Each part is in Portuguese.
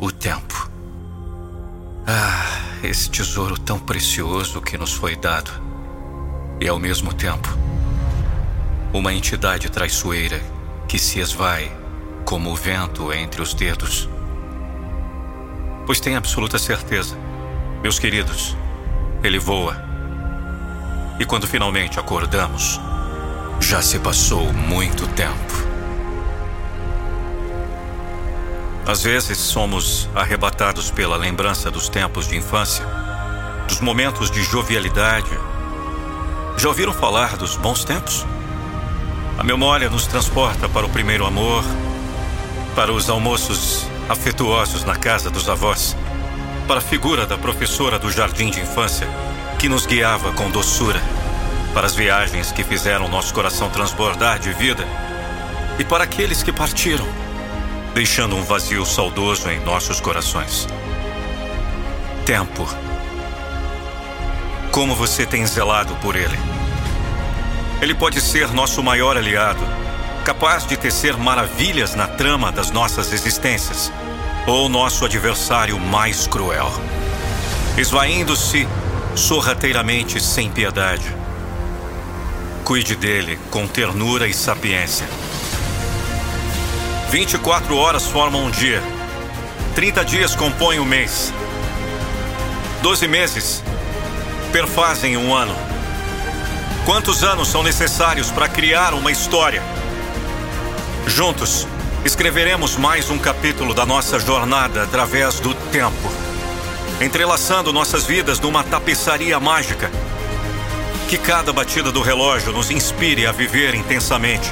o tempo. Ah, esse tesouro tão precioso que nos foi dado. E ao mesmo tempo, uma entidade traiçoeira que se esvai como o vento entre os dedos. Pois tem absoluta certeza, meus queridos, ele voa. E quando finalmente acordamos, já se passou muito tempo. Às vezes somos arrebatados pela lembrança dos tempos de infância, dos momentos de jovialidade. Já ouviram falar dos bons tempos? A memória nos transporta para o primeiro amor, para os almoços afetuosos na casa dos avós, para a figura da professora do jardim de infância que nos guiava com doçura, para as viagens que fizeram nosso coração transbordar de vida e para aqueles que partiram, deixando um vazio saudoso em nossos corações. Tempo. Como você tem zelado por ele? Ele pode ser nosso maior aliado, capaz de tecer maravilhas na trama das nossas existências, ou nosso adversário mais cruel, esvaindo-se sorrateiramente sem piedade. Cuide dele com ternura e sapiência. 24 horas formam um dia. 30 dias compõem um mês. 12 meses perfazem um ano. Quantos anos são necessários para criar uma história? Juntos, escreveremos mais um capítulo da nossa jornada através do tempo, entrelaçando nossas vidas numa tapeçaria mágica. Que cada batida do relógio nos inspire a viver intensamente,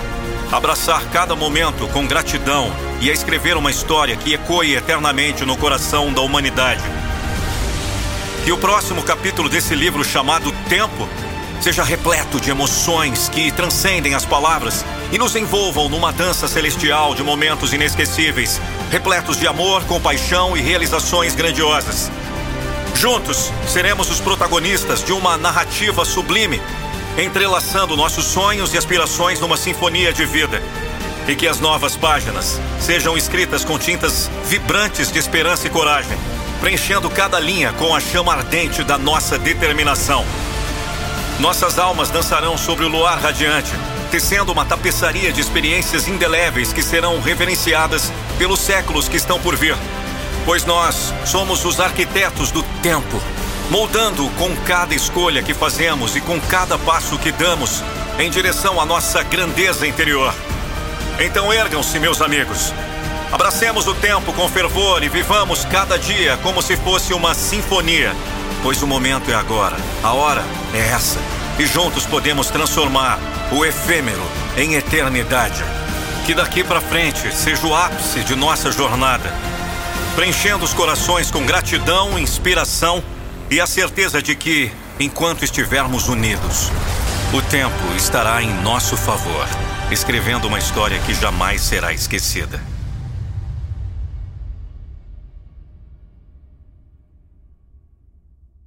abraçar cada momento com gratidão e a escrever uma história que ecoe eternamente no coração da humanidade. Que o próximo capítulo desse livro chamado Tempo seja repleto de emoções que transcendem as palavras e nos envolvam numa dança celestial de momentos inesquecíveis, repletos de amor, compaixão e realizações grandiosas. Juntos, seremos os protagonistas de uma narrativa sublime, entrelaçando nossos sonhos e aspirações numa sinfonia de vida. E que as novas páginas sejam escritas com tintas vibrantes de esperança e coragem, preenchendo cada linha com a chama ardente da nossa determinação. Nossas almas dançarão sobre o luar radiante, tecendo uma tapeçaria de experiências indeléveis que serão reverenciadas pelos séculos que estão por vir. Pois nós somos os arquitetos do tempo, moldando com cada escolha que fazemos e com cada passo que damos em direção à nossa grandeza interior. Então ergam-se, meus amigos. Abracemos o tempo com fervor e vivamos cada dia como se fosse uma sinfonia pois o momento é agora, a hora é essa, e juntos podemos transformar o efêmero em eternidade. Que daqui para frente seja o ápice de nossa jornada, preenchendo os corações com gratidão, inspiração e a certeza de que, enquanto estivermos unidos, o tempo estará em nosso favor, escrevendo uma história que jamais será esquecida.